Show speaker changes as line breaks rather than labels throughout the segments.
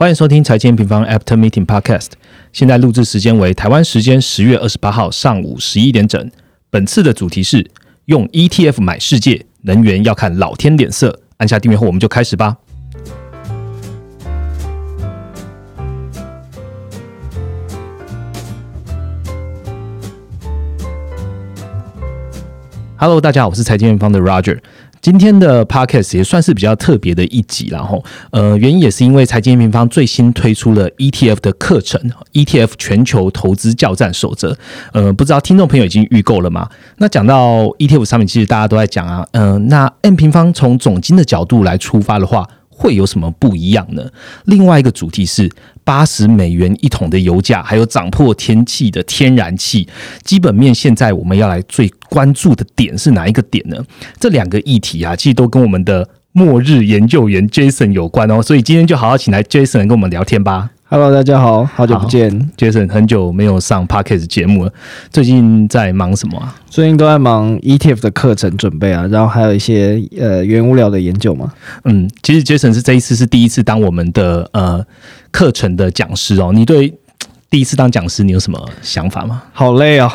欢迎收听财经平方 After Meeting Podcast。现在录制时间为台湾时间十月二十八号上午十一点整。本次的主题是用 ETF 买世界，能源要看老天脸色。按下订阅后，我们就开始吧。Hello，大家好，我是财经平方的 Roger。今天的 podcast 也算是比较特别的一集，然后呃，原因也是因为财经平方最新推出了 ETF 的课程，ETF 全球投资教战守则。呃，不知道听众朋友已经预购了吗？那讲到 ETF 上面，其实大家都在讲啊，嗯，那 M 平方从总金的角度来出发的话。会有什么不一样呢？另外一个主题是八十美元一桶的油价，还有涨破天气的天然气基本面。现在我们要来最关注的点是哪一个点呢？这两个议题啊，其实都跟我们的末日研究员 Jason 有关哦。所以今天就好好请来 Jason 跟我们聊天吧。
Hello，大家好，好久不见
，Jason，很久没有上 Podcast 节目了。最近在忙什么啊？
最近都在忙 ETF 的课程准备啊，然后还有一些呃原物料的研究嘛。
嗯，其实 Jason 是这一次是第一次当我们的呃课程的讲师哦。你对？第一次当讲师，你有什么想法吗？
好累哦，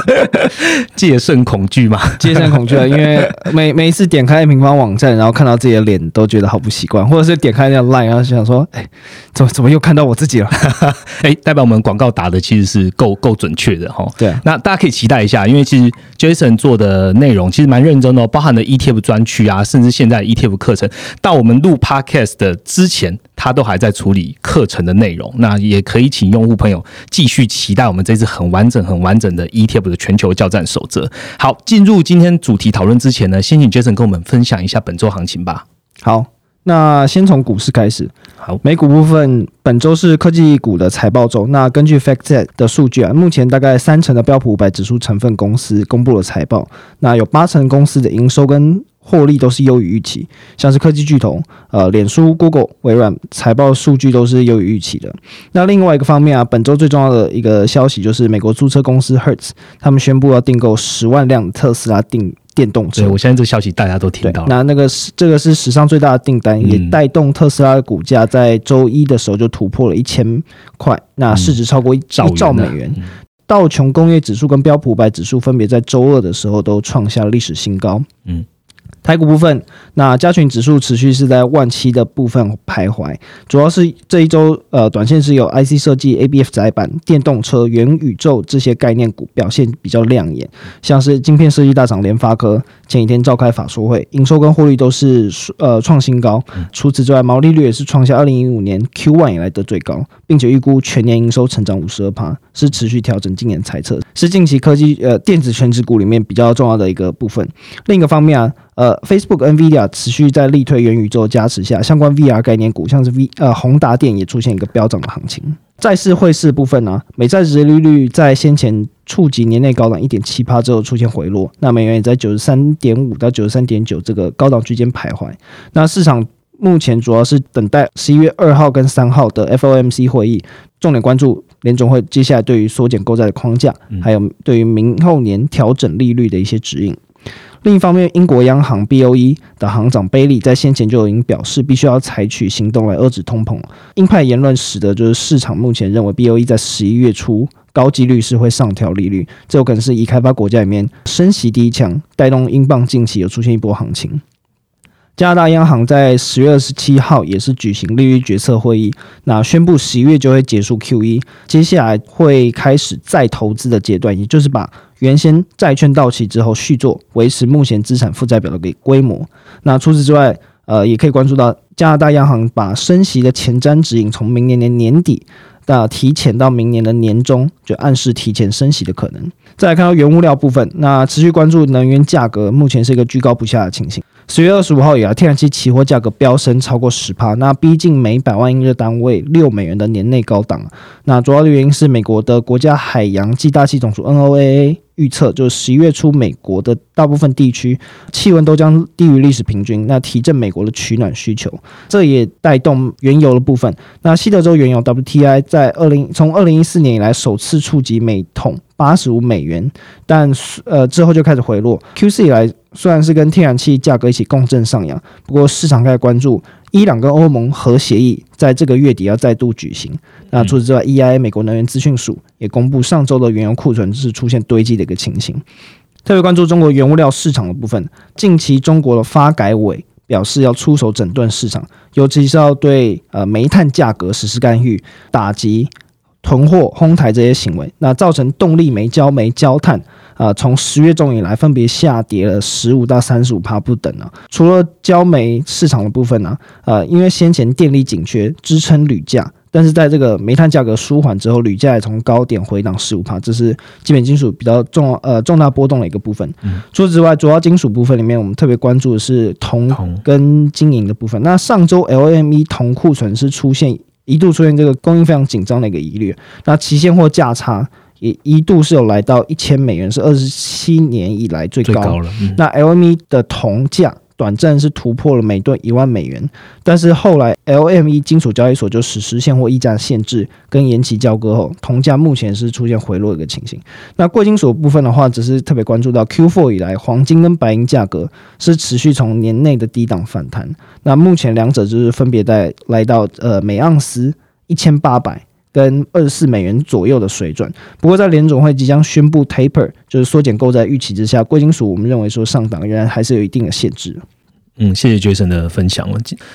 戒慎恐惧嘛，
戒慎恐惧啊！因为 每每一次点开平方网站，然后看到自己的脸，都觉得好不习惯，或者是点开那 line，然后想说，哎，怎么怎么又看到我自己了？
哎，代表我们广告打的其实是够够准确的哈。
对，
那大家可以期待一下，因为其实 Jason 做的内容其实蛮认真的，包含了 ETF 专区啊，甚至现在 ETF 课程，到我们录 Podcast 的之前，他都还在处理课程的内容。那也可以请用。用户朋友继续期待我们这次很完整、很完整的 ETF 的全球交战守则。好，进入今天主题讨论之前呢，先请 Jason 跟我们分享一下本周行情吧。
好，那先从股市开始。
好，
美股部分，本周是科技股的财报周。那根据 FactSet 的数据啊，目前大概三成的标普五百指数成分公司公布了财报，那有八成公司的营收跟获利都是优于预期，像是科技巨头，呃，脸书、Google、微软财报数据都是优于预期的。那另外一个方面啊，本周最重要的一个消息就是美国租车公司 Hertz，他们宣布要订购十万辆特斯拉电电动车。
对我现在这个消息大家都听到了。
那那个是这个是史上最大的订单，也带动特斯拉的股价在周一的时候就突破了一千块，那市值超过一兆美元。道琼工业指数跟标普五百指数分别在周二的时候都创下历史新高。嗯。台股部分，那加权指数持续是在万七的部分徘徊，主要是这一周呃，短线是有 IC 设计、ABF 窄板、电动车、元宇宙这些概念股表现比较亮眼，像是晶片设计大厂联发科前几天召开法说会，营收跟获利都是呃创新高，除此之外，毛利率也是创下二零一五年 Q1 以来的最高，并且预估全年营收成长五十二趴，是持续调整今年猜测，是近期科技呃电子全指股里面比较重要的一个部分。另一个方面啊。呃，Facebook、Nvidia 持续在力推元宇宙加持下，相关 VR 概念股，像是 V 呃宏达电也出现一个飙涨的行情。债市汇市部分呢，美债殖利率在先前触及年内高档一点七趴之后出现回落，那美元也在九十三点五到九十三点九这个高档区间徘徊。那市场目前主要是等待十一月二号跟三号的 FOMC 会议，重点关注联总会接下来对于缩减购债的框架，还有对于明后年调整利率的一些指引。另一方面，英国央行 BOE 的行长贝利在先前就已经表示，必须要采取行动来遏制通膨。鹰派言论使得就是市场目前认为 BOE 在十一月初高几率是会上调利率，这有可能是已开发国家里面升息第一枪，带动英镑近期有出现一波行情。加拿大央行在十月二十七号也是举行利率决策会议，那宣布十一月就会结束 QE，接下来会开始再投资的阶段，也就是把原先债券到期之后续作，维持目前资产负债表的规规模。那除此之外，呃，也可以关注到加拿大央行把升息的前瞻指引从明年的年底，那提前到明年的年中，就暗示提前升息的可能。再来看到原物料部分，那持续关注能源价格，目前是一个居高不下的情形。十月二十五号以来，天然气期货价格飙升超过十帕，那逼近每百万英热单位六美元的年内高档。那主要的原因是美国的国家海洋暨大气总署 NOAA 预测，就是十一月初美国的大部分地区气温都将低于历史平均，那提振美国的取暖需求，这也带动原油的部分。那西德州原油 WTI 在二零从二零一四年以来首次触及每桶八十五美元，但呃之后就开始回落。Q 四以来。虽然是跟天然气价格一起共振上扬，不过市场开始关注伊朗跟欧盟核协议在这个月底要再度举行。那除此之外，EIA 美国能源资讯署也公布上周的原油库存是出现堆积的一个情形。特别关注中国原物料市场的部分，近期中国的发改委表示要出手整顿市场，尤其是要对呃煤炭价格实施干预，打击囤货、哄抬这些行为，那造成动力煤、焦煤、焦炭。啊，从十月中以来，分别下跌了十五到三十五帕不等啊。除了焦煤市场的部分呢，呃，因为先前电力紧缺支撑铝价，但是在这个煤炭价格舒缓之后，铝价也从高点回档十五帕，这是基本金属比较重呃重大波动的一个部分。除此之外，主要金属部分里面，我们特别关注的是铜跟金银的部分。那上周 LME 铜库存是出现一度出现这个供应非常紧张的一个疑虑，那期现货价差。也一度是有来到一千美元，是二十七年以来最高
了。
那 LME 的铜价短暂是突破了每吨一万美元，但是后来 LME 金属交易所就实施现货溢价限制跟延期交割后，铜价目前是出现回落的一个情形。那贵金属部分的话，只是特别关注到 Q4 以来，黄金跟白银价格是持续从年内的低档反弹。那目前两者就是分别在来到呃每盎司一千八百。跟二十四美元左右的水准，不过在联总会即将宣布 taper，就是缩减购债预期之下，贵金属我们认为说上档仍然还是有一定的限制。
嗯，谢谢 Jason 的分享。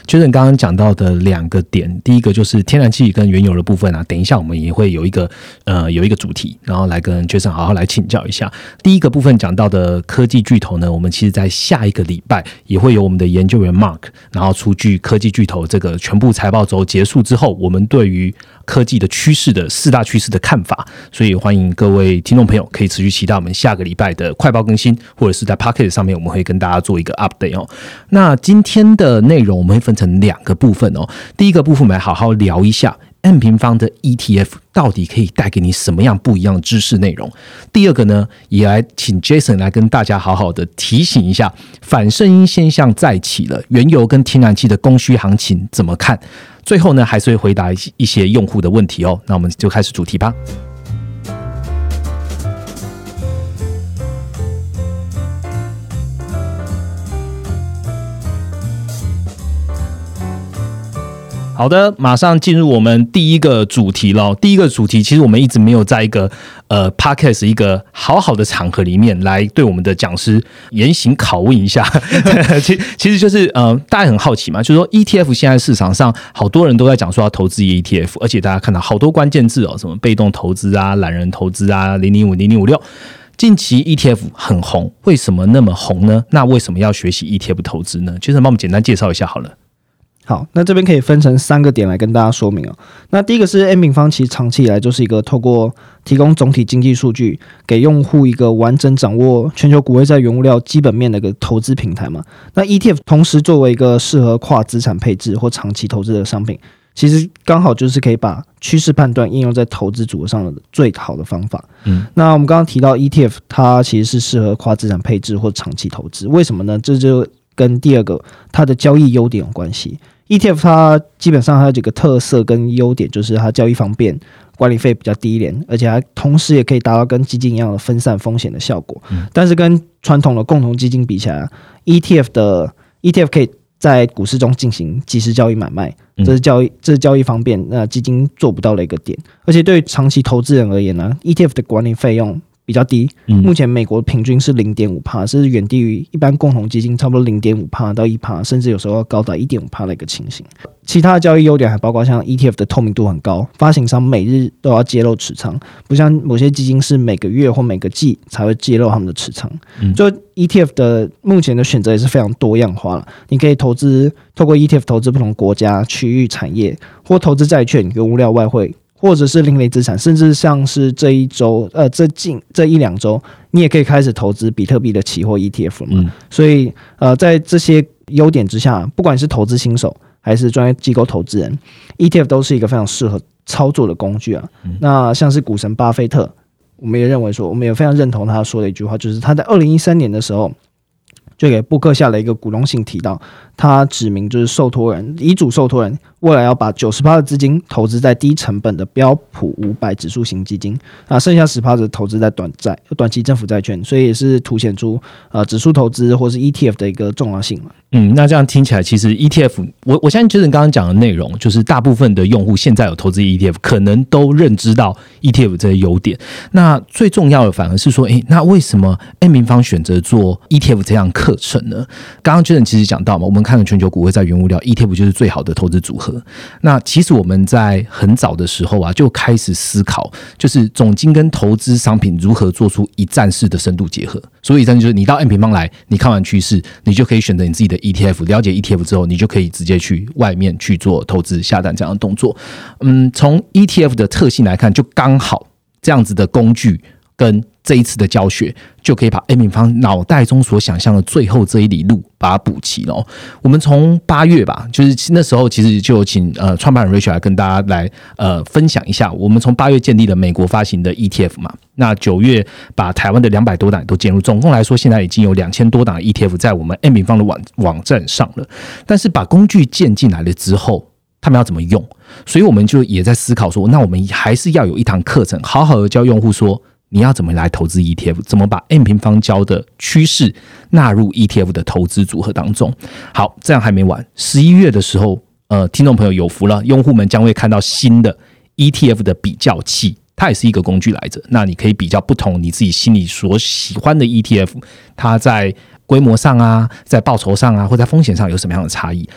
Jason 刚刚讲到的两个点，第一个就是天然气跟原油的部分啊，等一下我们也会有一个呃有一个主题，然后来跟 Jason 好好来请教一下。第一个部分讲到的科技巨头呢，我们其实在下一个礼拜也会有我们的研究员 Mark，然后出具科技巨头这个全部财报周结束之后，我们对于科技的趋势的四大趋势的看法，所以欢迎各位听众朋友可以持续期待我们下个礼拜的快报更新，或者是在 Pocket 上面我们会跟大家做一个 update 哦。那今天的内容我们会分成两个部分哦。第一个部分我们来好好聊一下 M 平方的 ETF 到底可以带给你什么样不一样的知识内容。第二个呢，也来请 Jason 来跟大家好好的提醒一下，反声音现象再起了，原油跟天然气的供需行情怎么看？最后呢，还是会回答一些用户的问题哦。那我们就开始主题吧。好的，马上进入我们第一个主题喽。第一个主题，其实我们一直没有在一个呃 podcast 一个好好的场合里面来对我们的讲师严刑拷问一下。其其实就是呃，大家很好奇嘛，就是说 ETF 现在市场上好多人都在讲说要投资 ETF，而且大家看到好多关键字哦，什么被动投资啊、懒人投资啊、零零五零零五六，近期 ETF 很红，为什么那么红呢？那为什么要学习 ETF 投资呢？就是帮我们简单介绍一下好了。
好，那这边可以分成三个点来跟大家说明哦。那第一个是 M 平方，其实长期以来就是一个透过提供总体经济数据，给用户一个完整掌握全球股会在原物料基本面的一个投资平台嘛。那 ETF 同时作为一个适合跨资产配置或长期投资的商品，其实刚好就是可以把趋势判断应用在投资组合上的最好的方法。嗯，那我们刚刚提到 ETF，它其实是适合跨资产配置或长期投资，为什么呢？这就跟第二个它的交易优点有关系。ETF 它基本上它有几个特色跟优点，就是它交易方便，管理费比较低廉，而且它同时也可以达到跟基金一样的分散风险的效果。但是跟传统的共同基金比起来，ETF 的 ETF 可以在股市中进行即时交易买卖，这是交易这是交易方便，那基金做不到的一个点。而且对长期投资人而言呢，ETF 的管理费用。比较低，目前美国平均是零点五帕，是远低于一般共同基金差不多零点五帕到一帕，甚至有时候要高达一点五帕的一个情形。其他的交易优点还包括像 ETF 的透明度很高，发行商每日都要揭露持仓，不像某些基金是每个月或每个季才会揭露他们的持仓。就 ETF 的目前的选择也是非常多样化了，你可以投资透过 ETF 投资不同国家、区域、产业，或投资债券、跟物料、外汇。或者是另类资产，甚至像是这一周，呃，这近这一两周，你也可以开始投资比特币的期货 ETF 了嘛？所以，呃，在这些优点之下，不管是投资新手还是专业机构投资人，ETF 都是一个非常适合操作的工具啊。那像是股神巴菲特，我们也认为说，我们也非常认同他说的一句话，就是他在二零一三年的时候就给布克下了一个股东信，提到他指明就是受托人遗嘱受托人未来要把九十趴的资金投资在低成本的标普五百指数型基金，啊，剩下十趴的投资在短债、短期政府债券，所以也是凸显出呃指数投资或是 ETF 的一个重要性嘛
嗯，那这样听起来，其实 ETF，我我相信就是你刚刚讲的内容，就是大部分的用户现在有投资 ETF，可能都认知到 ETF 这些优点。那最重要的反而是说，诶，那为什么 N 平方选择做 ETF 这样可课程呢？刚刚 Jason 其实讲到嘛，我们看了全球股会在原物料 ETF 就是最好的投资组合。那其实我们在很早的时候啊，就开始思考，就是总金跟投资商品如何做出一站式的深度结合。所以，真就是你到 N 平方来，你看完趋势，你就可以选择你自己的 ETF。了解 ETF 之后，你就可以直接去外面去做投资下单这样的动作。嗯，从 ETF 的特性来看，就刚好这样子的工具跟。这一次的教学就可以把 A 平方脑袋中所想象的最后这一里路把它补齐了。我们从八月吧，就是那时候其实就请呃创办人 Rachel 来跟大家来呃分享一下。我们从八月建立了美国发行的 ETF 嘛，那九月把台湾的两百多档都建入，总共来说现在已经有两千多档 ETF 在我们 A 平方的网网站上了。但是把工具建进来了之后，他们要怎么用？所以我们就也在思考说，那我们还是要有一堂课程，好好的教用户说。你要怎么来投资 ETF？怎么把 M 平方交的趋势纳入 ETF 的投资组合当中？好，这样还没完。十一月的时候，呃，听众朋友有福了，用户们将会看到新的 ETF 的比较器，它也是一个工具来着。那你可以比较不同你自己心里所喜欢的 ETF，它在规模上啊，在报酬上啊，或在风险上有什么样的差异？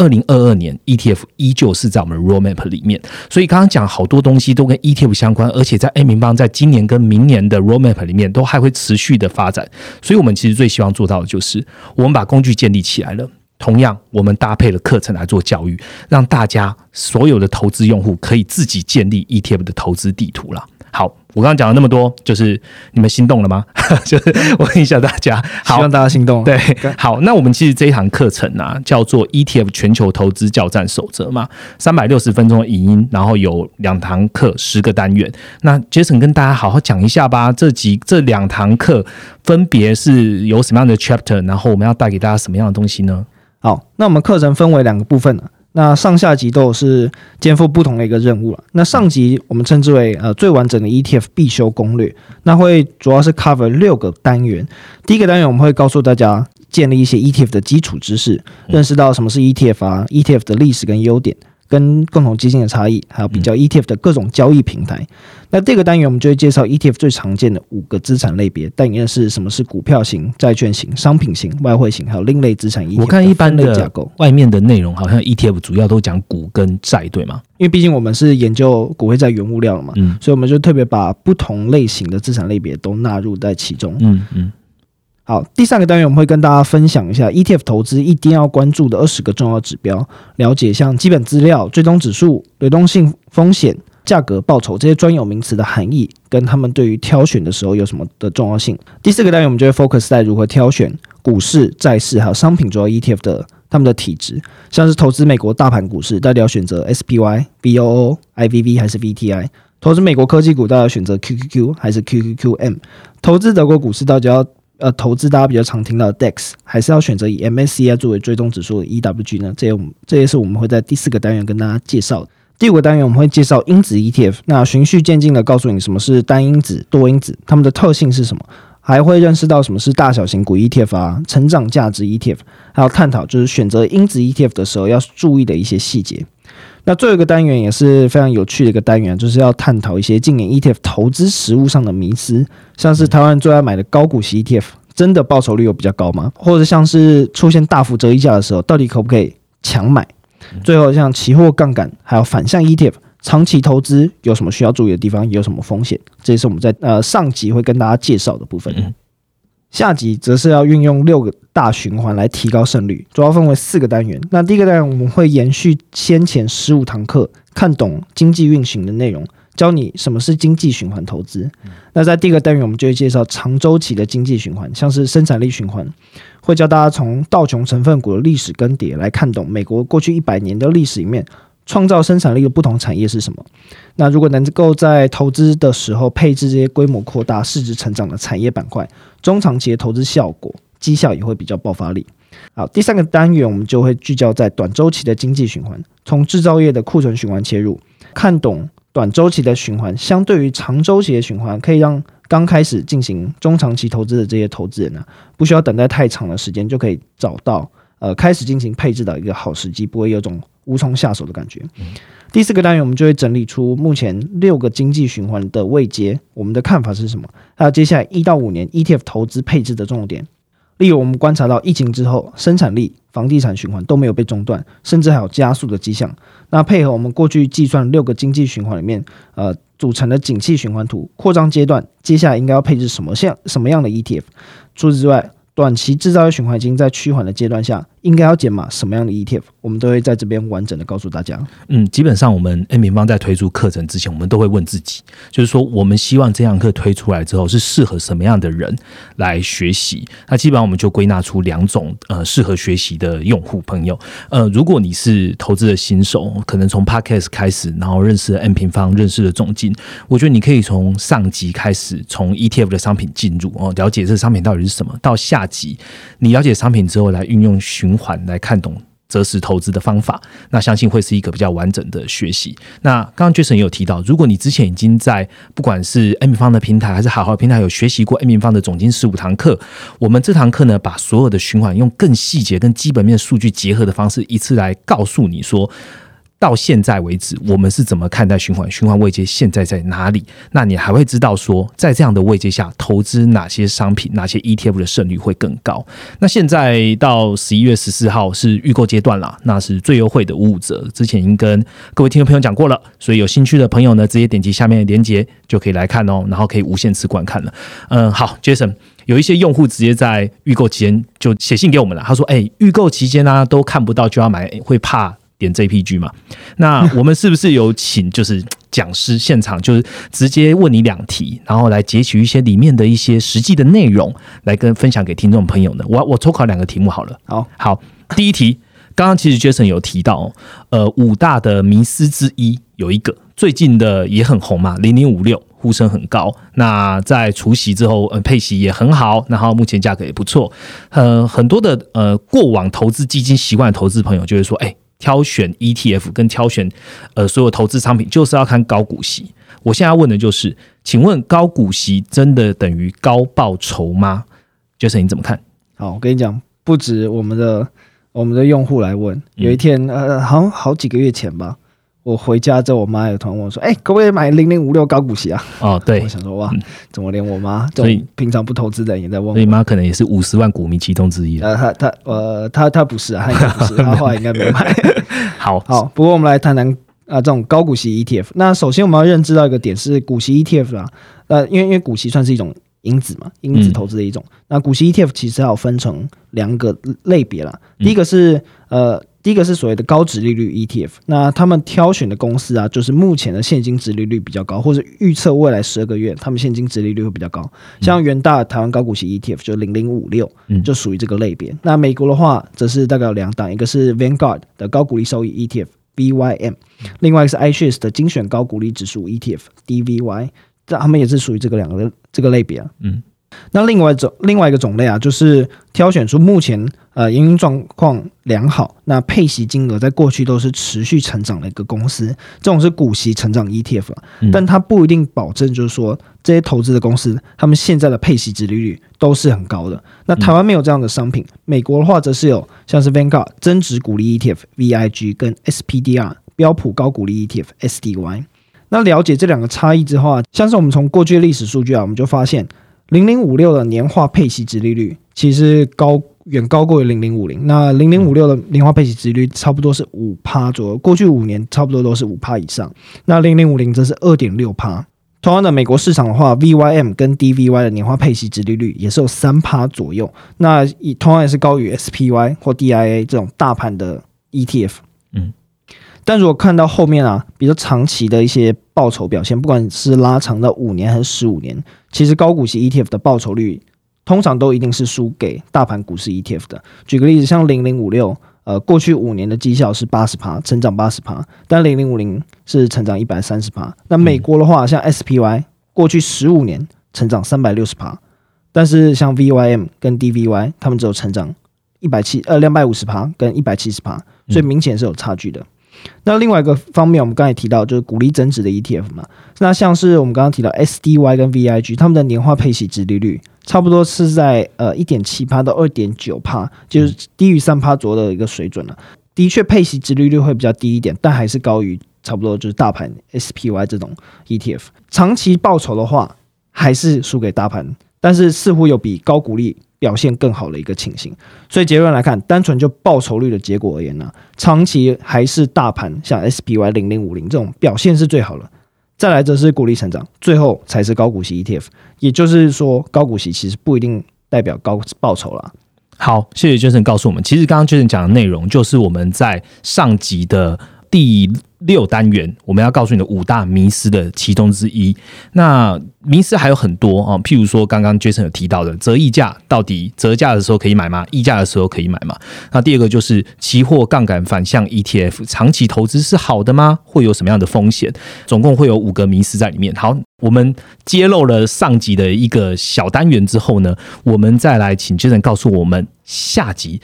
二零二二年 ETF 依旧是在我们 Roadmap 里面，所以刚刚讲好多东西都跟 ETF 相关，而且在 A 平方在今年跟明年的 Roadmap 里面都还会持续的发展，所以我们其实最希望做到的就是我们把工具建立起来了，同样我们搭配了课程来做教育，让大家所有的投资用户可以自己建立 ETF 的投资地图了。好。我刚刚讲了那么多，就是你们心动了吗？就是我问一下大家，
希望大家心动。
对，好，那我们其实这一堂课程啊，叫做 ETF 全球投资教战守则嘛，三百六十分钟的影音，然后有两堂课，十个单元。那 Jason 跟大家好好讲一下吧，这几这两堂课分别是有什么样的 chapter，然后我们要带给大家什么样的东西呢？
好，那我们课程分为两个部分那上下级都是肩负不同的一个任务了。那上级我们称之为呃最完整的 ETF 必修攻略，那会主要是 cover 六个单元。第一个单元我们会告诉大家建立一些 ETF 的基础知识，认识到什么是 ETF 啊，ETF 的历史跟优点。跟共同基金的差异，还有比较 ETF 的各种交易平台。那这个单元我们就会介绍 ETF 最常见的五个资产类别，但也是什么是股票型、债券型、商品型、外汇型，还有另类资产。
我看一般的架构，外面的内容好像 ETF 主要都讲股跟债，对吗？
因为毕竟我们是研究股汇债原物料了嘛，嗯，所以我们就特别把不同类型的资产类别都纳入在其中。嗯嗯。好，第三个单元我们会跟大家分享一下 ETF 投资一定要关注的二十个重要指标，了解像基本资料、追踪指数、流动性风险、价格报酬这些专有名词的含义，跟他们对于挑选的时候有什么的重要性。第四个单元我们就会 focus 在如何挑选股市、债市还有商品主要 ETF 的他们的体质，像是投资美国大盘股市，到底要选择 SPY、VOO、IVV 还是 VTI；投资美国科技股，到底要选择 QQQ 还是 QQQM；投资德国股市，到底要呃，投资大家比较常听到的 DEX，还是要选择以 MSCI 作为追踪指数的 EWG 呢？这也我们这也是我们会在第四个单元跟大家介绍。第五个单元我们会介绍因子 ETF，那循序渐进的告诉你什么是单因子、多因子，它们的特性是什么，还会认识到什么是大小型股 ETF 啊、成长价值 ETF，还有探讨就是选择因子 ETF 的时候要注意的一些细节。那最后一个单元也是非常有趣的一个单元，就是要探讨一些近年 ETF 投资实物上的迷思，像是台湾最爱买的高股息 ETF，真的报酬率有比较高吗？或者像是出现大幅折溢价的时候，到底可不可以强买？最后像期货杠杆，还有反向 ETF，长期投资有什么需要注意的地方？有什么风险？这也是我们在呃上集会跟大家介绍的部分。下集则是要运用六个大循环来提高胜率，主要分为四个单元。那第一个单元我们会延续先前十五堂课，看懂经济运行的内容，教你什么是经济循环投资。那在第二个单元，我们就会介绍长周期的经济循环，像是生产力循环，会教大家从道琼成分股的历史更迭来看懂美国过去一百年的历史里面。创造生产力的不同产业是什么？那如果能够在投资的时候配置这些规模扩大、市值成长的产业板块，中长期的投资效果绩效也会比较爆发力。好，第三个单元我们就会聚焦在短周期的经济循环，从制造业的库存循环切入，看懂短周期的循环，相对于长周期的循环，可以让刚开始进行中长期投资的这些投资人呢，不需要等待太长的时间，就可以找到呃开始进行配置的一个好时机，不会有种无从下手的感觉。第四个单元我们就会整理出目前六个经济循环的位阶，我们的看法是什么？还有接下来一到五年 ETF 投资配置的重点。例如，我们观察到疫情之后，生产力、房地产循环都没有被中断，甚至还有加速的迹象。那配合我们过去计算六个经济循环里面，呃，组成的景气循环图扩张阶段，接下来应该要配置什么像什么样的 ETF？除此之外，短期制造业循环已经在趋缓的阶段下，应该要减码什么样的 ETF？我们都会在这边完整的告诉大家。
嗯，基本上我们 N 平方在推出课程之前，我们都会问自己，就是说我们希望这堂课推出来之后是适合什么样的人来学习？那基本上我们就归纳出两种呃适合学习的用户朋友。呃，如果你是投资的新手，可能从 Podcast 开始，然后认识了 N 平方，认识了总金，我觉得你可以从上级开始，从 ETF 的商品进入哦，了解这商品到底是什么，到下级你了解商品之后，来运用循循环来看懂。择时投资的方法，那相信会是一个比较完整的学习。那刚刚 Jason 也有提到，如果你之前已经在不管是 M 方的平台还是好好平台有学习过 M 方的总经十五堂课，我们这堂课呢，把所有的循环用更细节、跟基本面数据结合的方式，一次来告诉你说。到现在为止，我们是怎么看待循环？循环位阶现在在哪里？那你还会知道说，在这样的位阶下，投资哪些商品、哪些 ETF 的胜率会更高？那现在到十一月十四号是预购阶段了，那是最优惠的五五折。之前已经跟各位听众朋友讲过了，所以有兴趣的朋友呢，直接点击下面的链接就可以来看哦，然后可以无限次观看了。嗯，好，Jason，有一些用户直接在预购期间就写信给我们了，他说：“哎，预购期间呢都看不到就要买，会怕。”点 JPG 嘛？那我们是不是有请就是讲师现场，就是直接问你两题，然后来截取一些里面的一些实际的内容，来跟分享给听众朋友呢？我我抽考两个题目好了。
好，
好，第一题，刚刚其实 Jason 有提到，呃，五大的迷思之一有一个最近的也很红嘛，零零五六呼声很高。那在除夕之后，呃，配息也很好，然后目前价格也不错。呃，很多的呃过往投资基金习惯的投资朋友就会说，哎。挑选 ETF 跟挑选呃所有投资商品，就是要看高股息。我现在要问的就是，请问高股息真的等于高报酬吗？Jason 你怎么看？
好，我跟你讲，不止我们的我们的用户来问，有一天呃，好像好几个月前吧。我回家之后，我妈有突然问我说：“哎，可不可以买零零五六高股息啊？”
哦，对，
我想说哇，怎么连我妈所以平常不投资的人也在问？
所以妈可能也是五十万股民其中之一。
呃，她她呃，他他不是啊，她应该不是，他后来应该没买。
好
好，不过我们来谈谈啊，这种高股息 ETF。那首先我们要认知到一个点是股息 ETF 啊，呃，因为因为股息算是一种因子嘛，因子投资的一种。那股息 ETF 其实要分成两个类别啦，第一个是呃。第一个是所谓的高值利率 ETF，那他们挑选的公司啊，就是目前的现金值利率比较高，或者预测未来十二个月他们现金值利率会比较高。像元大台湾高股息 ETF 就零零五六，就属于这个类别。那美国的话，则是大概有两档，一个是 Vanguard 的高股利收益 ETF VYM，另外一个是 iShares 的精选高股利指数 ETF DVY，这他们也是属于这个两个这个类别啊。嗯。那另外种另外一个种类啊，就是挑选出目前呃营运状况良好，那配息金额在过去都是持续成长的一个公司，这种是股息成长 ETF 啊，但它不一定保证就是说这些投资的公司，他们现在的配息值利率都是很高的。那台湾没有这样的商品，美国的话则是有像是 Vanguard 增值股利 ETF VIG 跟 SPDR 标普高股利 ETF SDY。那了解这两个差异之后啊，像是我们从过去的历史数据啊，我们就发现。零零五六的年化配息值利率其实高远高过于零零五零，那零零五六的年化配息值率差不多是五趴左右，过去五年差不多都是五趴以上。那零零五零则是二点六趴。同样的，美国市场的话，VYM 跟 DVY 的年化配息值利率也是有三趴左右，那以同样也是高于 SPY 或 DIA 这种大盘的 ETF。嗯。但如果看到后面啊，比较长期的一些报酬表现，不管是拉长到五年还是十五年，其实高股息 ETF 的报酬率通常都一定是输给大盘股市 ETF 的。举个例子，像零零五六，呃，过去五年的绩效是八十趴，成长八十趴，但零零五零是成长一百三十趴。那美国的话，像 SPY，过去十五年成长三百六十趴，但是像 VYM 跟 DVY，他们只有成长一百七呃两百五十趴跟一百七十趴，所以明显是有差距的。那另外一个方面，我们刚才提到就是鼓励增值的 ETF 嘛。那像是我们刚刚提到 SDY 跟 VIG，他们的年化配息值利率差不多是在呃一点七趴到二点九趴，就是低于三趴左右的一个水准了。的确，配息值利率会比较低一点，但还是高于差不多就是大盘 SPY 这种 ETF。长期报酬的话，还是输给大盘，但是似乎有比高股利。表现更好的一个情形，所以结论来看，单纯就报酬率的结果而言呢，长期还是大盘像 SPY 零零五零这种表现是最好的。再来则是鼓励成长，最后才是高股息 ETF。也就是说，高股息其实不一定代表高报酬啦。
好，谢谢 Jason 告诉我们，其实刚刚 Jason 讲的内容就是我们在上集的第。六单元我们要告诉你的五大迷思的其中之一。那迷思还有很多啊，譬如说刚刚 Jason 有提到的折溢价，到底折价的时候可以买吗？溢价的时候可以买吗？那第二个就是期货杠杆反向 ETF，长期投资是好的吗？会有什么样的风险？总共会有五个迷思在里面。好，我们揭露了上集的一个小单元之后呢，我们再来请 Jason 告诉我们下集。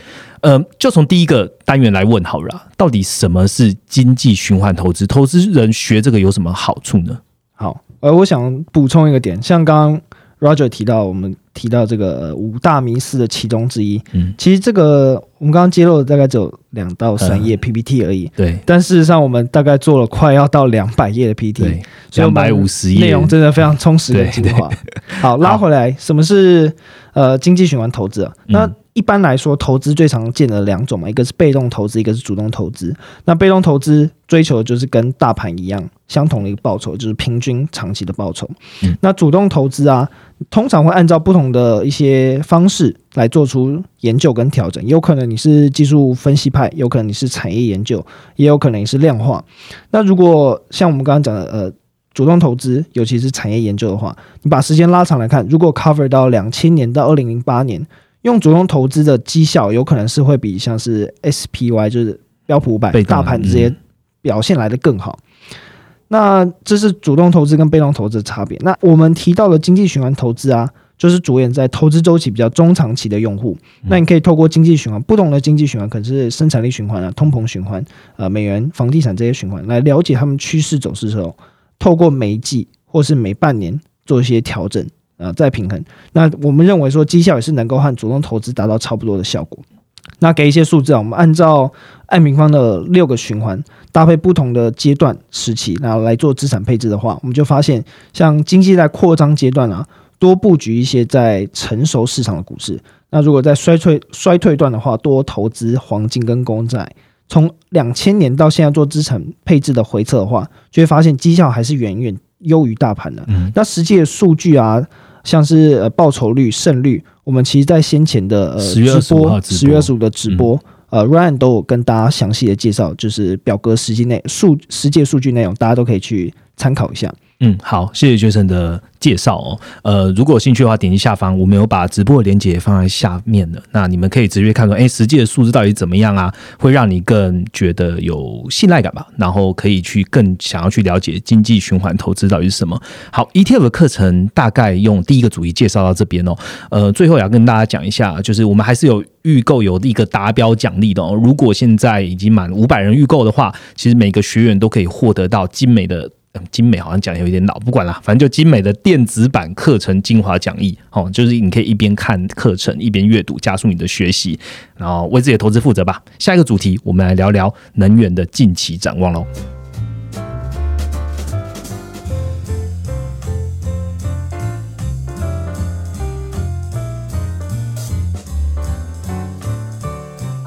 呃，就从第一个单元来问好了，到底什么是经济循环投资？投资人学这个有什么好处呢？
好，呃，我想补充一个点，像刚刚 Roger 提到，我们提到这个五大迷思的其中之一，嗯，其实这个我们刚刚揭露的大概只有两到三页 PPT 而已，
对，
但事实上我们大概做了快要到两百页的 PPT，
两百五十页，
内容真的非常充实的精华。好，拉回来，什么是呃经济循环投资啊？那一般来说，投资最常见的两种嘛，一个是被动投资，一个是主动投资。那被动投资追求的就是跟大盘一样相同的一个报酬，就是平均长期的报酬。那主动投资啊，通常会按照不同的一些方式来做出研究跟调整。有可能你是技术分析派，有可能你是产业研究，也有可能你是量化。那如果像我们刚刚讲的，呃，主动投资，尤其是产业研究的话，你把时间拉长来看，如果 cover 到两千年到二零零八年。用主动投资的绩效，有可能是会比像是 SPY 就是标普五百大盘这些表现来的更好。那这是主动投资跟被动投资的差别。那我们提到的经济循环投资啊，就是着眼在投资周期比较中长期的用户。那你可以透过经济循环，不同的经济循环可能是生产力循环啊、通膨循环、呃美元、房地产这些循环，来了解他们趋势走势时候，透过每一季或是每半年做一些调整。呃，再平衡。那我们认为说绩效也是能够和主动投资达到差不多的效果。那给一些数字啊，我们按照按平方的六个循环，搭配不同的阶段时期，然后来做资产配置的话，我们就发现，像经济在扩张阶段啊，多布局一些在成熟市场的股市；那如果在衰退衰退段的话，多投资黄金跟公债。从两千年到现在做资产配置的回测的话，就会发现绩效还是远远优于大盘的。嗯那实际的数据啊。像是呃报酬率、胜率，我们其实在先前的呃
直播
十月二十五的直播，呃，Ryan 都有跟大家详细的介绍，就是表格实际内数实际数据内容，大家都可以去参考一下。
嗯，好，谢谢绝尘的介绍哦。呃，如果有兴趣的话，点击下方，我们有把直播的链接放在下面的，那你们可以直接看说，哎，实际的数字到底怎么样啊？会让你更觉得有信赖感吧，然后可以去更想要去了解经济循环投资到底是什么。好，ETF 的课程大概用第一个主题介绍到这边哦。呃，最后也要跟大家讲一下，就是我们还是有预购有一个达标奖励的哦。如果现在已经满五百人预购的话，其实每个学员都可以获得到精美的。精美好像讲的有点老，不管了，反正就精美的电子版课程精华讲义，哦，就是你可以一边看课程一边阅读，加速你的学习，然后为自己的投资负责吧。下一个主题，我们来聊聊能源的近期展望喽。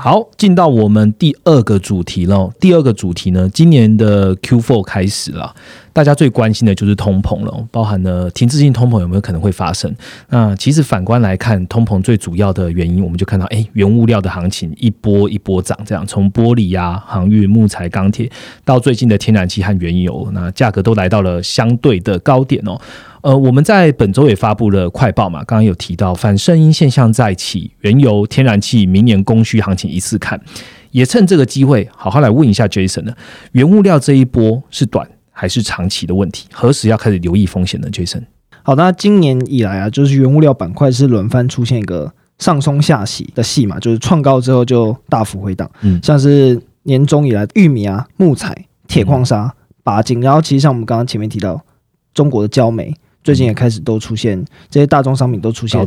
好，进到我们第二个主题了。第二个主题呢，今年的 Q4 开始了。大家最关心的就是通膨了，包含了停滞性通膨有没有可能会发生？那其实反观来看，通膨最主要的原因，我们就看到，哎，原物料的行情一波一波涨，这样从玻璃呀、航运、木材、钢铁，到最近的天然气和原油，那价格都来到了相对的高点哦。呃，我们在本周也发布了快报嘛，刚刚有提到反声音现象再起，原油、天然气明年供需行情一次看，也趁这个机会好好来问一下 Jason 呢，原物料这一波是短？还是长期的问题，何时要开始留意风险呢？Jason，
好，那今年以来啊，就是原物料板块是轮番出现一个上冲下洗的戏嘛，就是创高之后就大幅回档，
嗯
像是年中以来玉米啊、木材、铁矿砂、钯金，然后其实像我们刚刚前面提到中国的焦煤，最近也开始都出现这些大宗商品都出现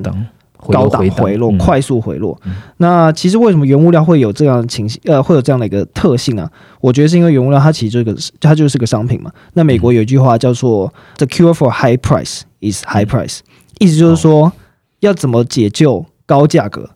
高档回落
快速回落
嗯。
那其实为什么原物料会有这样的情形？呃，会有这样的一个特性啊？我觉得是因为原物料它其实这个它就是个商品嘛。那美国有一句话叫做 “the cure for high price is high price”，意思就是说要怎么解救高价格
嗯，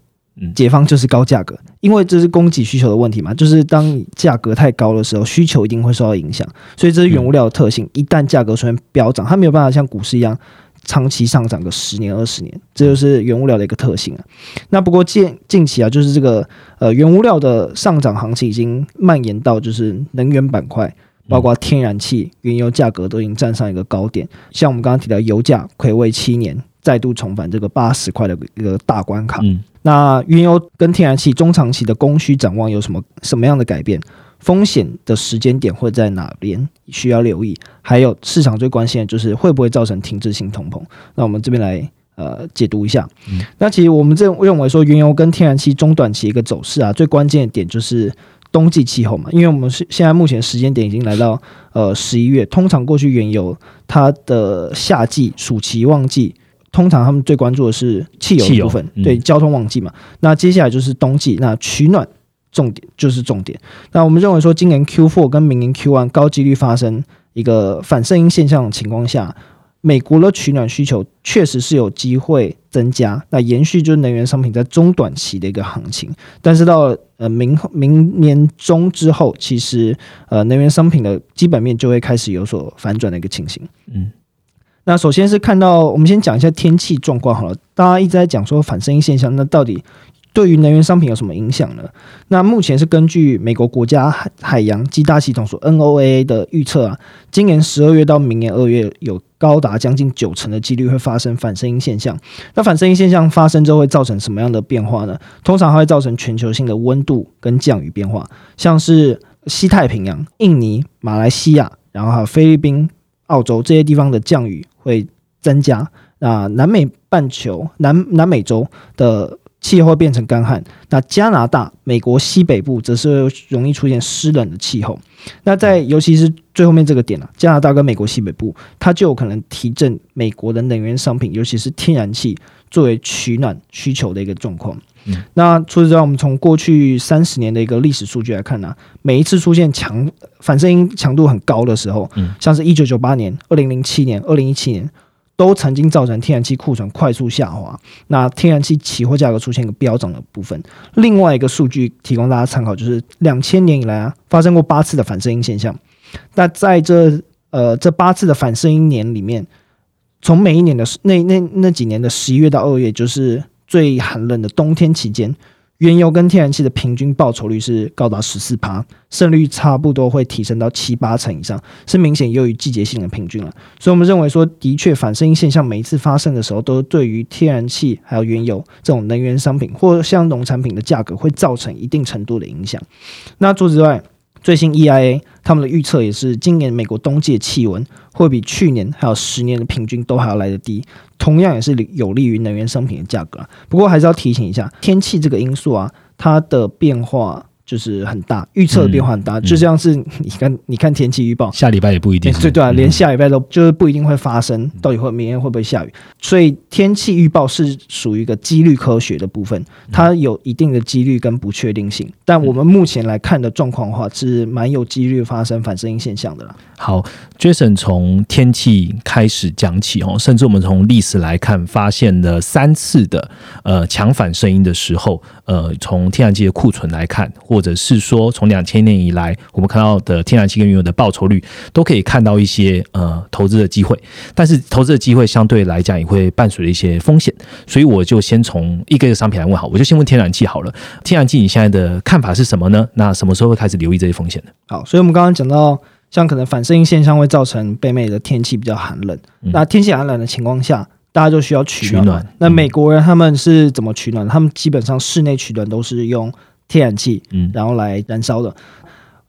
解放就是高价格，因为这是供给需求的问题嘛。就是当价格太高的时候，需求一定会受到影响，所以这是原物料的特性。一旦价格出现飙涨，它没有办法像股市一样长期上涨个十年二十年，这就是原物料的一个特性啊。那不过近近期啊，就是这个呃原物料的上涨行情已经蔓延到就是能源板块，包括天然气、原油价格都已经站上一个高点。像我们刚刚提到油价暌违七年，再度重返这个八十块的一个大关卡。
嗯
那原油跟天然气中长期的供需展望有什么什么样的改变？风险的时间点会在哪边需要留意？还有市场最关心的就是会不会造成停滞性通膨？那我们这边来呃解读一下。
嗯
那其实我们这认为说，原油跟天然气中短期一个走势啊，最关键的点就是冬季气候嘛，因为我们是现在目前时间点已经来到呃十一月，通常过去原油它的夏季暑期旺季。通常他们最关注的是汽油部分，
嗯
对交通旺季嘛。那接下来就是冬季，那取暖重点就是重点。那我们认为说，今年 Q4 跟明年 Q1 高几率发生一个反声音现象的情况下，美国的取暖需求确实是有机会增加，那延续就是能源商品在中短期的一个行情。但是到呃明明年中之后，其实呃能源商品的基本面就会开始有所反转的一个情形。
嗯
那首先是看到，我们先讲一下天气状况好了。大家一直在讲说反声音现象，那到底对于能源商品有什么影响呢？那目前是根据美国国家海海洋基大系统所 NOAA 的预测啊，今年十二月到明年二月有高达将近九成的几率会发生反声音现象。那反声音现象发生之后会造成什么样的变化呢？通常它会造成全球性的温度跟降雨变化，像是西太平洋、印尼、马来西亚，然后还有菲律宾、澳洲这些地方的降雨会增加。那南美半球、南南美洲的气候会变成干旱。那加拿大、美国西北部则是容易出现湿冷的气候。那在尤其是最后面这个点啊，加拿大跟美国西北部，它就有可能提振美国的能源商品，尤其是天然气作为取暖需求的一个状况。
嗯
那除此之外，我们从过去三十年的一个历史数据来看呢、每一次出现强反声音强度很高的时候，
嗯
像是一九九八年、二零零七年、二零一七年，都曾经造成天然气库存快速下滑，那天然气期货价格出现一个飙涨的部分。另外一个数据提供大家参考，就是两千年以来啊，发生过八次的反声音现象。那在这呃这八次的反声音年里面，从每一年的那那那几年的十一月到二月，就是最寒冷的冬天期间，原油跟天然气的平均报酬率是高达十四趴，胜率差不多会提升到七八成以上，是明显优于季节性的平均了。所以，我们认为说，的确反声音现象每一次发生的时候，都对于天然气还有原油这种能源商品或像农产品的价格会造成一定程度的影响。那除此之外，最新 EIA 他们的预测也是，今年美国冬季的气温会比去年还有十年的平均都还要来得低，同样也是有利于能源商品的价格。不过还是要提醒一下，天气这个因素啊，它的变化就是很大，预测的变化很大，
嗯
就像是你看你看天气预报。
下礼拜也不一定。
对对连下礼拜都就是不一定会发生，到底会明天会不会下雨？所以天气预报是属于一个几率科学的部分，它有一定的几率跟不确定性。但我们目前来看的状况的话，是蛮有几率发生反声音现象的啦。
好，Jason 从天气开始讲起哦，甚至我们从历史来看，发现了三次的呃强反声音的时候，呃，从天然气的库存来看，或者是说从两千年以来，我们看到的天然气跟原油的报酬率，都可以看到一些呃投资的机会。但是投资的机会相对来讲也会伴随着一些风险，所以我就先从一个一个商品来问好，我就先问天然气好了。天然气你现在的看法是什么呢？那什么时候会开始留意这些风险呢？
好，所以我们刚刚讲到，像可能反射性现象会造成北美的天气比较寒冷。
嗯
那天气寒冷的情况下，大家就需要取暖。
取暖
那
嗯
美国人他们是怎么取暖？他们基本上室内取暖都是用天然气，
嗯
然后来燃烧的。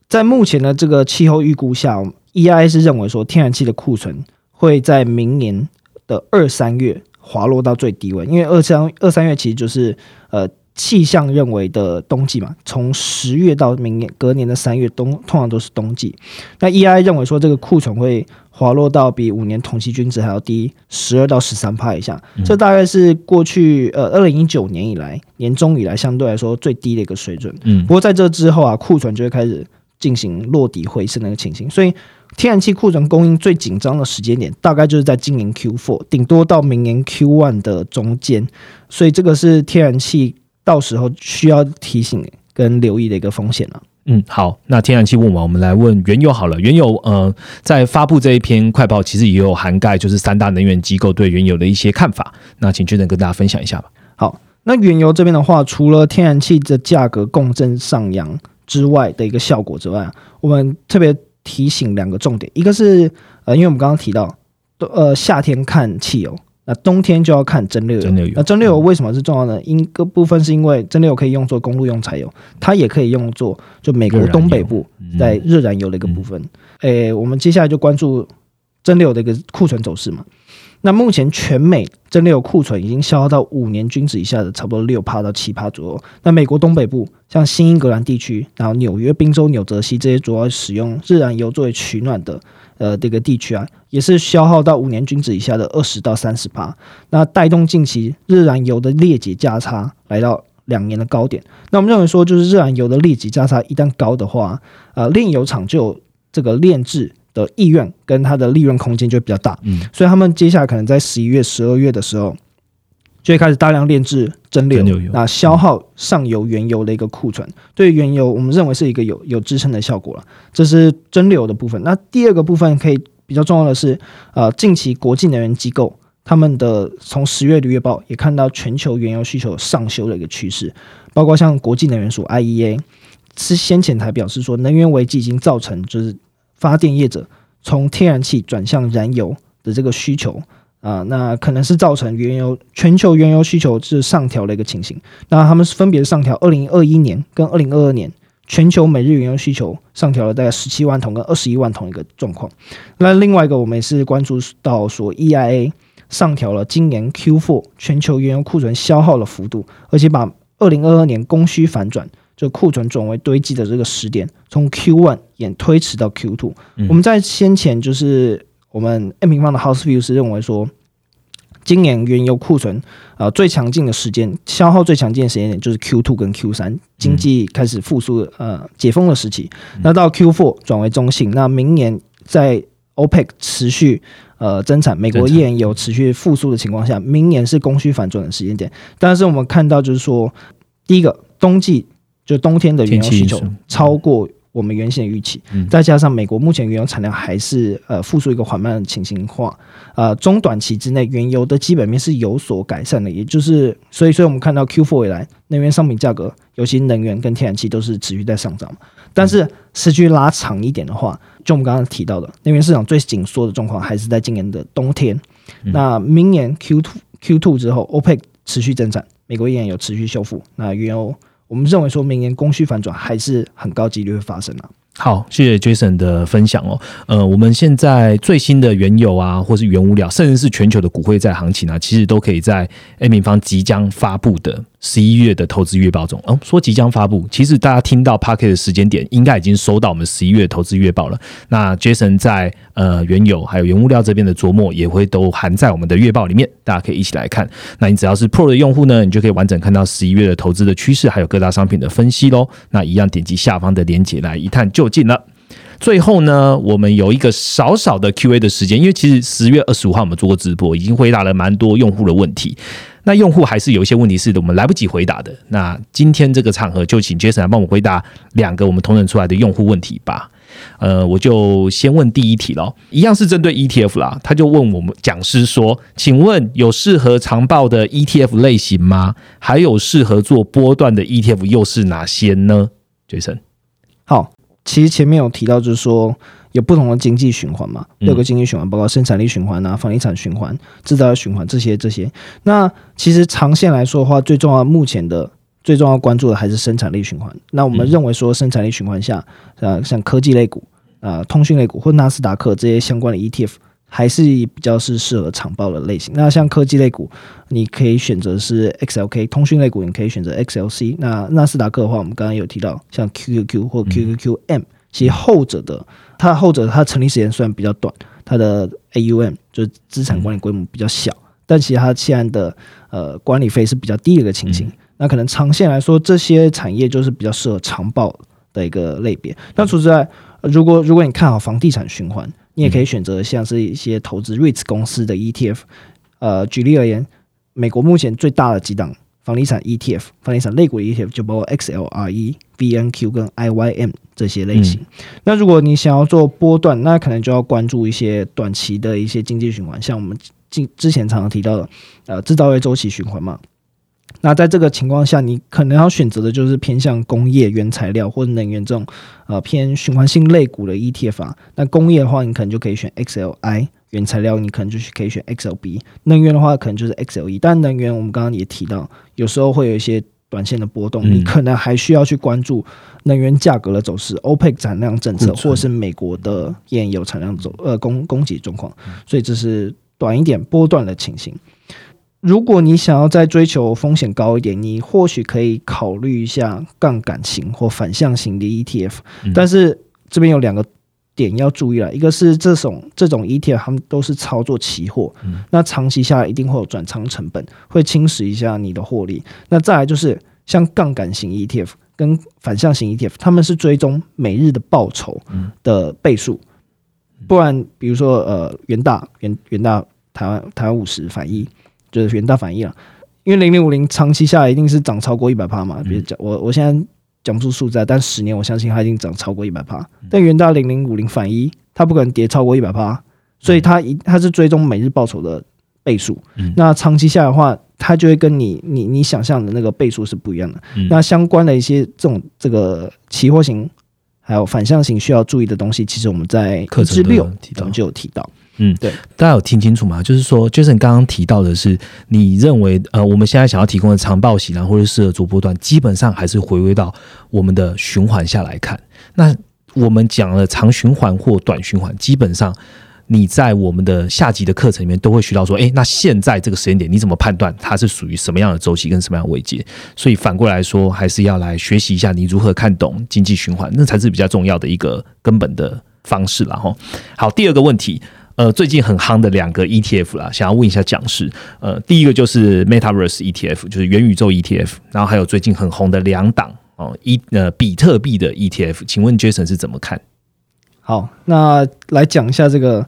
在目前的这个气候预估下，EIA 是认为说天然气的库存会在明年的二三月滑落到最低位，因为二三二三月其实就是呃气象认为的冬季嘛，从十月到明年隔年的三月冬通常都是冬季。那 EI 认为说这个库存会滑落到比五年同期均值还要低十二到十三帕以下，这大概是过去呃二零一九年以来年中以来相对来说最低的一个水准。嗯，不过在这之后啊，库存就会开始进行落底回升的一个情形，所以。天然气库存供应最紧张的时间点，大概就是在今年 Q four，顶多到明年 Q one 的中间，所以这个是天然气到时候需要提醒跟留意的一个风险了。
嗯，好，那天然气问完，我们来问原油好了。原油呃，在发布这一篇快报，其实也有涵盖就是三大能源机构对原油的一些看法。那请俊仁跟大家分享一下吧。
好，那原油这边的话，除了天然气的价格共振上扬之外的一个效果之外，我们特别。提醒两个重点，一个是呃，因为我们刚刚提到，呃，夏天看汽油，那冬天就要看蒸馏油。那蒸馏油为什么是重要呢？因个部分是因为蒸馏油可以用作公路用柴油，它也可以用作就美国东北部在热燃油的一个部分。诶，我们接下来就关注蒸馏油的一个库存走势嘛。那目前全美蒸馏油库存已经消耗到五年均值以下的差不多六趴到七趴左右。那美国东北部像新英格兰地区，然后纽约、宾州、纽泽西这些主要使用自然油作为取暖的呃这个地区啊，也是消耗到五年均值以下的二十到三十八。那带动近期日燃油的裂解价差来到两年的高点。那我们认为说，就是日燃油的裂解价差一旦高的话，呃，炼油厂就有这个炼制。的意愿跟它的利润空间就比较大，嗯，所以他们接下来可能在十一月、十二月的时候，就会开始大量炼制蒸馏油，那消耗上游原油的一个库存，对原油我们认为是一个有有支撑的效果了。这是蒸馏的部分。那第二个部分可以比较重要的是，呃，近期国际能源机构他们的从十月的月报也看到全球原油需求上修的一个趋势，包括像国际能源署 IEA 是先前才表示说，能源危机已经造成就是。发电业者从天然气转向燃油的这个需求啊，那可能是造成原油全球原油需求是上调的一个情形。那他们是分别上调二零二一年跟二零二二年全球每日原油需求上调了大概十七万桶跟二十一万桶一个状况。那另外一个我们也是关注到说，EIA 上调了今年 Q4 全球原油库存消耗的幅度，而且把二零二二年供需反转。就库存转为堆积的这个时点，从 Q one 演推迟到 Q two。我们在先前就是我们 M 平方的 House View 是认为说，今年原油库存啊最强劲的时间，消耗最强劲的时间点就是 Q two 跟 Q 三，经济开始复苏呃解封的时期。那到 Q four 转为中性，那明年在 OPEC 持续呃增产，美国页岩油持续复苏的情况下，明年是供需反转的时间点。但是我们看到就是说，第一个冬季。就冬天的原油需求超过我们原先预期，再加上美国目前原油产量还是呃复苏一个缓慢的情形化，呃中短期之内原油的基本面是有所改善的，也就是所以所以我们看到 Q4 以来能源商品价格，尤其能源跟天然气都是持续在上涨，但是持续拉长一点的话，就我们刚刚提到的能源市场最紧缩的状况还是在今年的冬天，那明年 Q2 Q2 之后，OPEC 持续增产，美国依然有持续修复，那原油。我们认为说，明年供需反转还是很高几率会发生啊。
好，谢谢 Jason 的分享哦。呃，我们现在最新的原油啊，或是原物料，甚至是全球的股汇在行情啊，其实都可以在 A 平方即将发布的。十一月的投资月报中，哦，说即将发布，其实大家听到 p a r k e t 的时间点，应该已经收到我们十一月投资月报了。那 Jason 在呃原油还有原物料这边的琢磨，也会都含在我们的月报里面，大家可以一起来看。那你只要是 Pro 的用户呢，你就可以完整看到十一月的投资的趋势，还有各大商品的分析喽。那一样点击下方的链接来一探究竟了。最后呢，我们有一个少少的 Q&A 的时间，因为其实十月二十五号我们做过直播，已经回答了蛮多用户的问题。那用户还是有一些问题是我们来不及回答的。那今天这个场合就请 Jason 来帮我回答两个我们同等出来的用户问题吧。呃，我就先问第一题喽，一样是针对 ETF 啦。他就问我们讲师说：“请问有适合长报的 ETF 类型吗？还有适合做波段的 ETF 又是哪些呢？”Jason，
好。其实前面有提到，就是说有不同的经济循环嘛，六个经济循环，包括生产力循环啊、房地产循环、制造业循环这些这些。那其实长线来说的话，最重要目前的最重要关注的还是生产力循环。那我们认为说，生产力循环下，呃，像科技类股、啊通讯类股或纳斯达克这些相关的 ETF，还是比较是适合长报的类型。那像科技类股，你可以选择是 XLK；通讯类股，你可以选择 XLC。那纳斯达克的话，我们刚刚有提到像 QQQ 或 QQQM，其实后者的它后者它成立时间虽然比较短，它的 AUM 就是资产管理规模比较小，但其实它现在的呃管理费是比较低的一个情形。那可能长线来说，这些产业就是比较适合长报的一个类别。那除此之外，如果如果你看好房地产循环，你也可以选择像是一些投资 REITs 公司的 ETF。呃，举例而言，美国目前最大的几档房地产 ETF，房地产类股 ETF 就包括 XLRE、BNQ 跟 IYM 这些类型。那如果你想要做波段，那可能就要关注一些短期的一些经济循环，像我们之之前常常提到的，呃，制造业周期循环嘛。那在这个情况下，你可能要选择的就是偏向工业、原材料或者能源这种呃偏循环性类股的 ETF 啊。那工业的话，你可能就可以选 XLI；原材料你可能就是可以选 XLB；能源的话，可能就是 XLE。但能源我们刚刚也提到，有时候会有一些短线的波动，你可能还需要去关注能源价格的走势、OPEC 产量政策，或是美国的页油产量走呃供供给状况。所以这是短一点波段的情形。如果你想要再追求风险高一点，你或许可以考虑一下杠杆型或反向型的 ETF。但是这边有两个点要注意了，一个是这种这种 ETF 他们都是操作期货，那长期下来一定会有转仓成本，会侵蚀一下你的获利。那再来就是像杠杆型 ETF 跟反向型 ETF，他们是追踪每日的报酬的倍数，不然比如说呃元大元元大台湾台湾五十反一。就是元大反一了，因为零零五零长期下来一定是涨超过一百趴嘛。比如讲我我现在讲不出数字，但十年我相信它已经涨超过一百趴。但元大零零五零反一，它不可能跌超过一百趴，所以它一它是追踪每日报酬的倍数。那长期下来的话，它就会跟你你你想象的那个倍数是不一样的。那相关的一些这种这个期货型还有反向型需要注意的东西，其实我们在
课程
六我们就有提到。
嗯，对，大家有听清楚吗？就是说，Jason 刚刚提到的是，你认为呃，我们现在想要提供的长报型啊，或者适合做波段，基本上还是回归到我们的循环下来看。那我们讲了长循环或短循环，基本上你在我们的下集的课程里面都会学到说，哎，那现在这个时间点你怎么判断它是属于什么样的周期跟什么样的位阶？所以反过来说，还是要来学习一下你如何看懂经济循环，那才是比较重要的一个根本的方式了哈。好，第二个问题。呃，最近很夯的两个 ETF 啦，想要问一下讲师。呃，第一个就是 Metaverse ETF，就是元宇宙 ETF，然后还有最近很红的两档哦，一呃比特币的 ETF，请问 Jason 是怎么看？
好，那来讲一下这个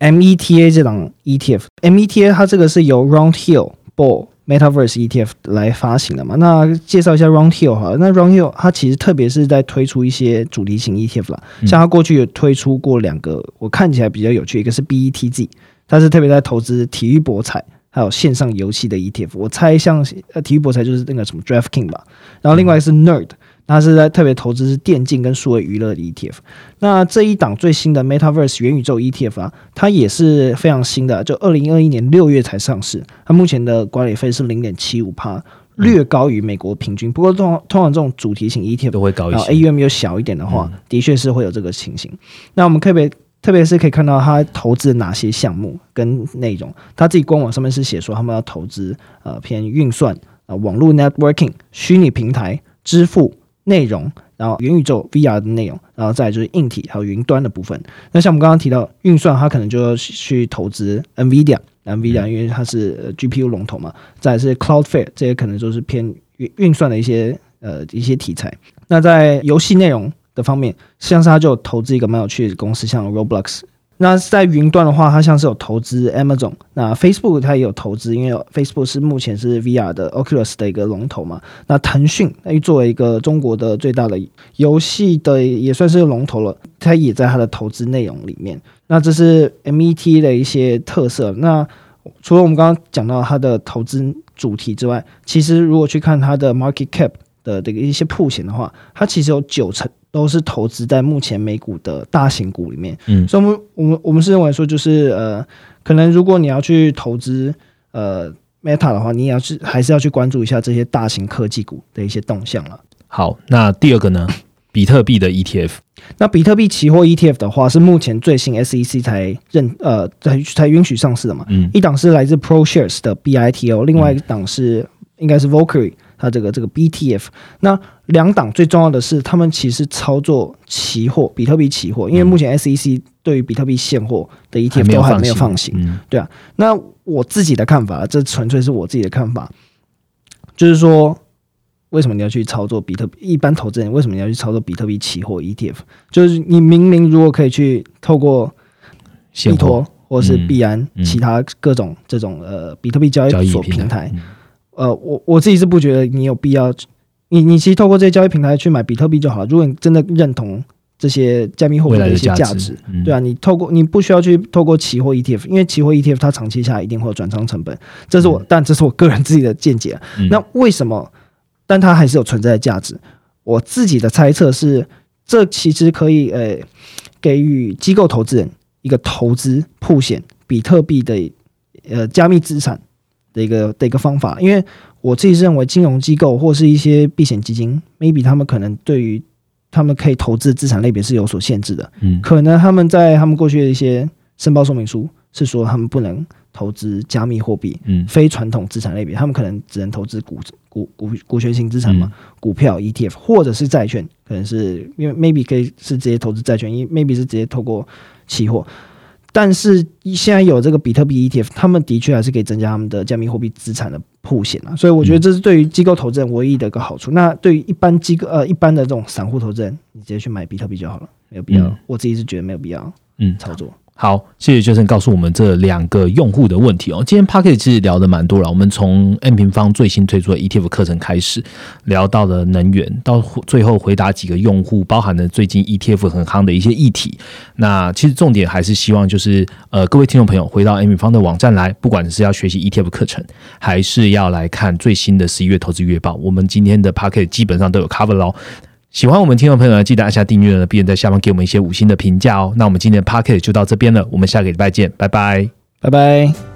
META 这档 ETF，META 它这个是由 Roundhill Ball。Metaverse ETF 来发行的嘛？那介绍一下 Roundhill 哈，那 Roundhill 它其实特别是在推出一些主题型 ETF 啦，像它过去有推出过两个，我看起来比较有趣，一个是 BETG，它是特别在投资体育博彩还有线上游戏的 ETF，我猜像呃体育博彩就是那个什么 DraftKing 吧，然后另外是 Nerd。它是在特别投资是电竞跟数位娱乐的 ETF。那这一档最新的 Metaverse 元宇宙 ETF 啊，它也是非常新的，就二零二一年六月才上市。它目前的管理费是零点七五帕，略高于美国平均。不过通通常这种主题型 ETF
都会高一些
，AUM 又小一点的话，的确是会有这个情形。那我们特别特别是可以看到它投资哪些项目跟内容。它自己官网上面是写说他们要投资呃偏运算呃网络 networking 虚拟平台支付。内容，然后元宇宙 VR 的内容，然后再就是硬体还有云端的部分。那像我们刚刚提到运算，它可能就要去投资 NVIDIA，NVIDIA 因为它是 GPU 龙头嘛。再是 Cloudflare，这些可能就是偏运运算的一些呃一些题材。那在游戏内容的方面，像是它就投资一个蛮有趣的公司，像 Roblox。那在云端的话，它像是有投资 Amazon，那 Facebook 它也有投资，因为 Facebook 是目前是 VR 的 Oculus 的一个龙头嘛。那腾讯，那作为一个中国的最大的游戏的也算是龙头了，它也在它的投资内容里面。那这是 MET 的一些特色。那除了我们刚刚讲到它的投资主题之外，其实如果去看它的 Market Cap 的这个一些铺险的话，它其实有九成。都是投资在目前美股的大型股里面，嗯，所以我们我们我们是认为说，就是呃，可能如果你要去投资呃 Meta 的话，你也要去还是要去关注一下这些大型科技股的一些动向了。
好，那第二个呢？比特币的 ETF。
那比特币期货 ETF 的话，是目前最新 SEC 才认呃才才允许上市的嘛？
嗯，
一档是来自 ProShares 的 BITO，另外一档是应该是 Valkyrie 它这个这个 BTF。那两档最重要的是，他们其实操作期货，比特币期货，因为目前 SEC 对于比特币现货的 ETF 都还没有放行。
嗯
对啊，那我自己的看法，这纯粹是我自己的看法，就是说，为什么你要去操作比特币？一般投资人为什么你要去操作比特币期货 ETF？就是你明明如果可以去透过
现货
币托或是
嗯
币安、
嗯
其他各种这种呃比特币交易所
平
平台，
嗯
呃，我我自己是不觉得你有必要，你你其实透过这些交易平台去买比特币就好了。如果你真的认同这些加密货币
的
的一些价
价
值，
嗯
对啊，你透过你不需要去透过期货 ETF，因为期货 ETF 它长期下来一定会有转仓成本，这是我，但这是我个人自己的见解那为什么？但它还是有存在的价值。我自己的猜测是，这其实可以呃给予机构投资人一个投资铺险比特币的呃加密资产的一个的一个方法，因为我自己是认为金融机构或是一些避险基金，maybe 他们可能对于他们可以投资的资产类别是有所限制的，
嗯
可能他们在他们过去的一些申报说明书是说他们不能投资加密货币。
嗯
非传统资产类别，他们可能只能投资股股股股权型资产嘛，股票 ETF 或者是债券，可能是因为 maybe 可以是直接投资债券，因为 maybe 是直接透过期货。但是现在有这个比特币 ETF，他们的确还是可以增加他们的加密货币资产的铺险啊，所以我觉得这是对于机构投资人唯一的一个好处。那对于一般机构呃一般的这种散户投资人，你直接去买比特币就好了，没有必要。
嗯
我自己是觉得没有必要
嗯，
操作。
好，谢谢学生告诉我们这两个用户的问题哦。今天 p a r k e t 其实聊的蛮多了，我们从 N 平方最新推出的 ETF 课程开始，聊到了能源，到最后回答几个用户，包含了最近 ETF 很夯的一些议题。那其实重点还是希望就是呃，各位听众朋友回到 N 平方的网站来，不管是要学习 ETF 课程，还是要来看最新的十一月投资月报，我们今天的 p a r k e t 基本上都有 cover 喽。喜欢我们听众朋友呢，记得按下订阅呢，并在下方给我们一些五星的评价哦。那我们今天的 p o c k e t 就到这边了，我们下个礼拜见，拜拜。
拜拜。